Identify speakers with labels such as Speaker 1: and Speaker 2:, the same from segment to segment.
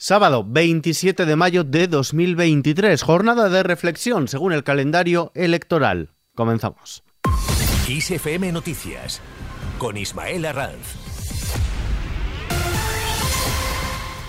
Speaker 1: Sábado 27 de mayo de 2023, jornada de reflexión según el calendario electoral. Comenzamos.
Speaker 2: ISFM Noticias con Ismael Arranz.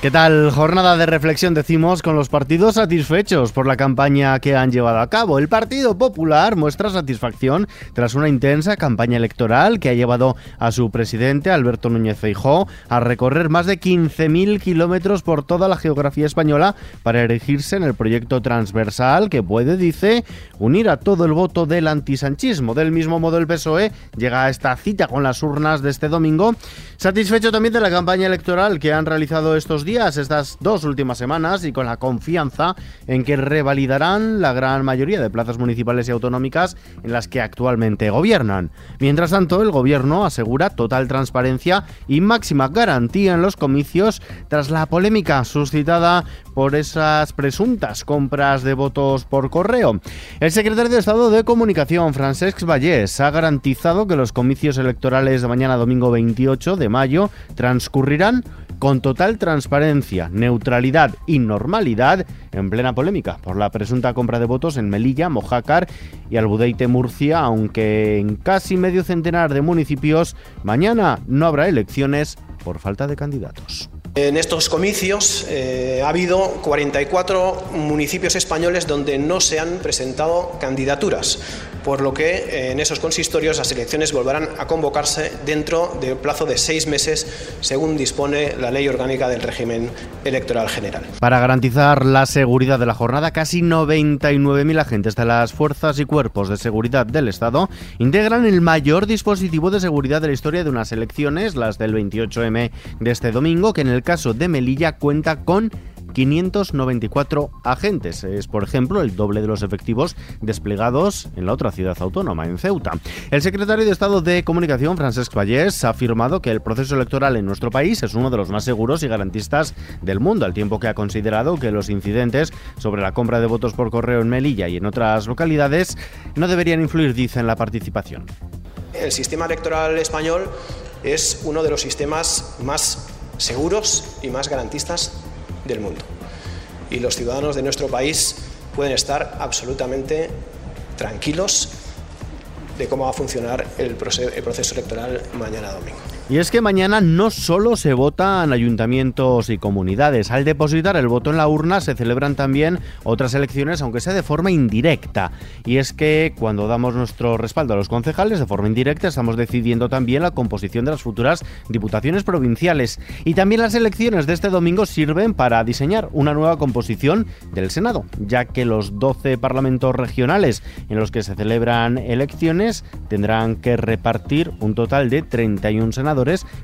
Speaker 1: ¿Qué tal? Jornada de reflexión decimos con los partidos satisfechos por la campaña que han llevado a cabo. El Partido Popular muestra satisfacción tras una intensa campaña electoral que ha llevado a su presidente, Alberto Núñez Feijó, a recorrer más de 15.000 kilómetros por toda la geografía española para erigirse en el proyecto transversal que puede, dice, unir a todo el voto del antisanchismo. Del mismo modo, el PSOE llega a esta cita con las urnas de este domingo, satisfecho también de la campaña electoral que han realizado estos días estas dos últimas semanas, y con la confianza en que revalidarán la gran mayoría de plazas municipales y autonómicas en las que actualmente gobiernan. Mientras tanto, el gobierno asegura total transparencia y máxima garantía en los comicios tras la polémica suscitada por esas presuntas compras de votos por correo. El secretario de Estado de Comunicación, Francesc Vallès, ha garantizado que los comicios electorales de mañana domingo 28 de mayo transcurrirán con total transparencia, neutralidad y normalidad en plena polémica por la presunta compra de votos en Melilla, Mojácar y Albudeite, Murcia, aunque en casi medio centenar de municipios mañana no habrá elecciones por falta de candidatos.
Speaker 3: En estos comicios eh, ha habido 44 municipios españoles donde no se han presentado candidaturas, por lo que eh, en esos consistorios las elecciones volverán a convocarse dentro del plazo de seis meses, según dispone la ley orgánica del régimen electoral general.
Speaker 1: Para garantizar la seguridad de la jornada, casi 99.000 agentes de las fuerzas y cuerpos de seguridad del Estado integran el mayor dispositivo de seguridad de la historia de unas elecciones, las del 28M de este domingo, que en el caso de Melilla cuenta con 594 agentes. Es, por ejemplo, el doble de los efectivos desplegados en la otra ciudad autónoma, en Ceuta. El secretario de Estado de Comunicación, Francesc Vallès, ha afirmado que el proceso electoral en nuestro país es uno de los más seguros y garantistas del mundo, al tiempo que ha considerado que los incidentes sobre la compra de votos por correo en Melilla y en otras localidades no deberían influir, dice, en la participación.
Speaker 3: El sistema electoral español es uno de los sistemas más seguros y más garantistas del mundo. Y los ciudadanos de nuestro país pueden estar absolutamente tranquilos de cómo va a funcionar el proceso electoral mañana domingo.
Speaker 1: Y es que mañana no solo se votan ayuntamientos y comunidades. Al depositar el voto en la urna se celebran también otras elecciones, aunque sea de forma indirecta. Y es que cuando damos nuestro respaldo a los concejales de forma indirecta, estamos decidiendo también la composición de las futuras diputaciones provinciales. Y también las elecciones de este domingo sirven para diseñar una nueva composición del Senado, ya que los 12 parlamentos regionales en los que se celebran elecciones tendrán que repartir un total de 31 senadores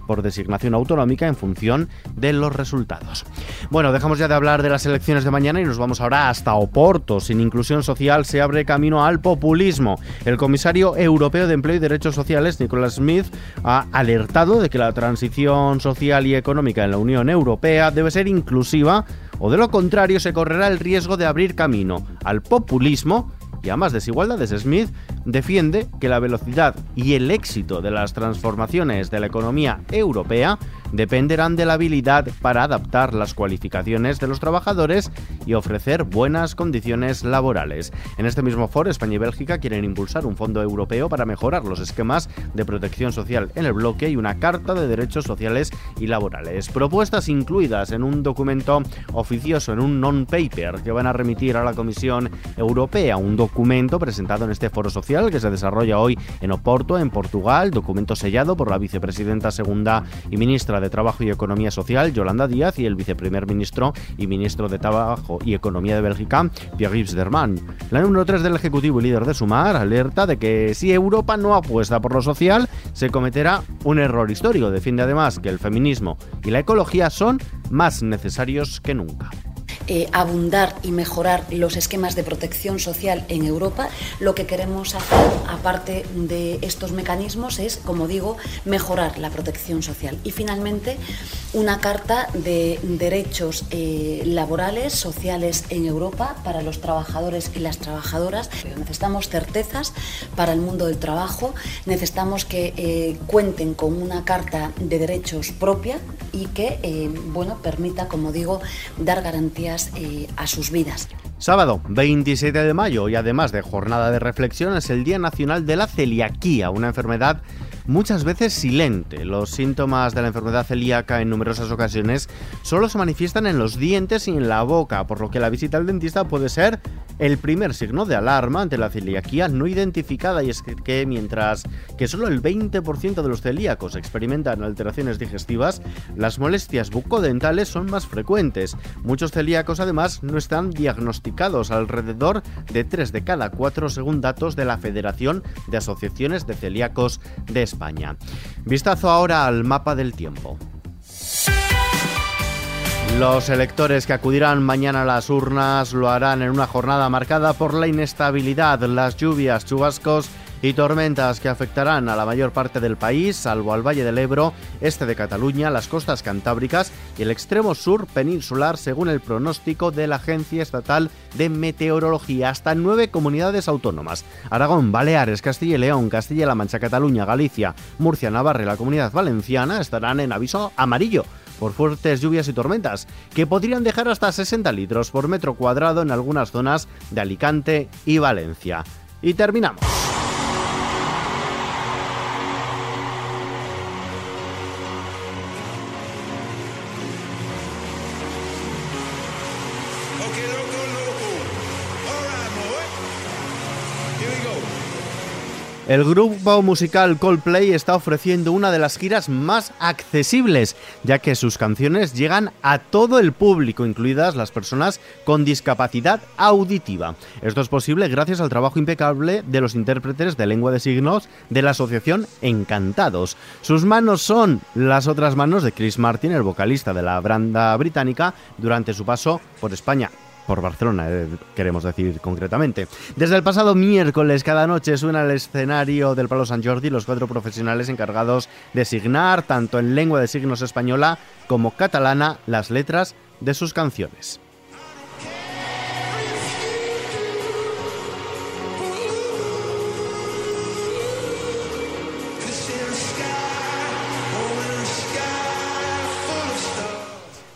Speaker 1: por designación autonómica en función de los resultados. Bueno, dejamos ya de hablar de las elecciones de mañana y nos vamos ahora hasta Oporto. Sin inclusión social se abre camino al populismo. El comisario europeo de Empleo y Derechos Sociales, Nicholas Smith, ha alertado de que la transición social y económica en la Unión Europea debe ser inclusiva o de lo contrario se correrá el riesgo de abrir camino al populismo y a más desigualdades. Smith defiende que la velocidad y el éxito de las transformaciones de la economía europea dependerán de la habilidad para adaptar las cualificaciones de los trabajadores y ofrecer buenas condiciones laborales. En este mismo foro, España y Bélgica quieren impulsar un fondo europeo para mejorar los esquemas de protección social en el bloque y una carta de derechos sociales y laborales. Propuestas incluidas en un documento oficioso, en un non-paper que van a remitir a la Comisión Europea, un documento presentado en este foro social que se desarrolla hoy en Oporto, en Portugal, documento sellado por la vicepresidenta segunda y ministra de Trabajo y Economía Social, Yolanda Díaz, y el viceprimer ministro y ministro de Trabajo y Economía de Bélgica, Pierre-Yves Derman. La número 3 del Ejecutivo y líder de Sumar alerta de que si Europa no apuesta por lo social, se cometerá un error histórico. Defiende además que el feminismo y la ecología son más necesarios que nunca.
Speaker 4: Eh, abundar y mejorar los esquemas de protección social en Europa. Lo que queremos hacer, aparte de estos mecanismos, es, como digo, mejorar la protección social. Y finalmente, una carta de derechos eh, laborales, sociales en Europa para los trabajadores y las trabajadoras. Necesitamos certezas para el mundo del trabajo, necesitamos que eh, cuenten con una carta de derechos propia y que bueno, permita, como digo, dar garantías eh, a sus vidas.
Speaker 1: Sábado 27 de mayo y además de jornada de reflexión es el Día Nacional de la Celiaquía, una enfermedad muchas veces silente. Los síntomas de la enfermedad celíaca en numerosas ocasiones solo se manifiestan en los dientes y en la boca, por lo que la visita al dentista puede ser el primer signo de alarma ante la celiaquía no identificada y es que mientras que solo el 20% de los celíacos experimentan alteraciones digestivas, las molestias bucodentales son más frecuentes. Muchos celíacos además no están diagnosticados, alrededor de 3 de cada 4 según datos de la Federación de Asociaciones de Celíacos de España. Vistazo ahora al mapa del tiempo. Los electores que acudirán mañana a las urnas lo harán en una jornada marcada por la inestabilidad, las lluvias, chubascos y tormentas que afectarán a la mayor parte del país, salvo al Valle del Ebro, este de Cataluña, las costas cantábricas y el extremo sur peninsular, según el pronóstico de la Agencia Estatal de Meteorología. Hasta nueve comunidades autónomas: Aragón, Baleares, Castilla y León, Castilla-La Mancha, Cataluña, Galicia, Murcia, Navarra y la Comunidad Valenciana estarán en aviso amarillo por fuertes lluvias y tormentas, que podrían dejar hasta 60 litros por metro cuadrado en algunas zonas de Alicante y Valencia. Y terminamos. El grupo musical Coldplay está ofreciendo una de las giras más accesibles, ya que sus canciones llegan a todo el público, incluidas las personas con discapacidad auditiva. Esto es posible gracias al trabajo impecable de los intérpretes de lengua de signos de la asociación Encantados. Sus manos son las otras manos de Chris Martin, el vocalista de la banda británica, durante su paso por España por Barcelona, eh, queremos decir concretamente. Desde el pasado miércoles, cada noche suena el escenario del Palo San Jordi los cuatro profesionales encargados de signar, tanto en lengua de signos española como catalana, las letras de sus canciones.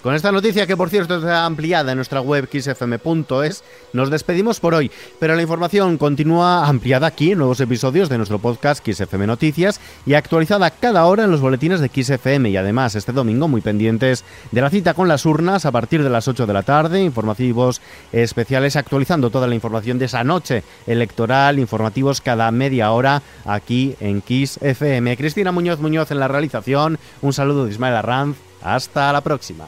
Speaker 1: Con esta noticia, que por cierto está ampliada en nuestra web xfm.es, nos despedimos por hoy, pero la información continúa ampliada aquí en nuevos episodios de nuestro podcast XFM Noticias y actualizada cada hora en los boletines de XFM y además este domingo muy pendientes de la cita con las urnas a partir de las 8 de la tarde, informativos especiales actualizando toda la información de esa noche electoral, informativos cada media hora aquí en XFM. Cristina Muñoz Muñoz en la realización, un saludo de Ismael Arranz, hasta la próxima.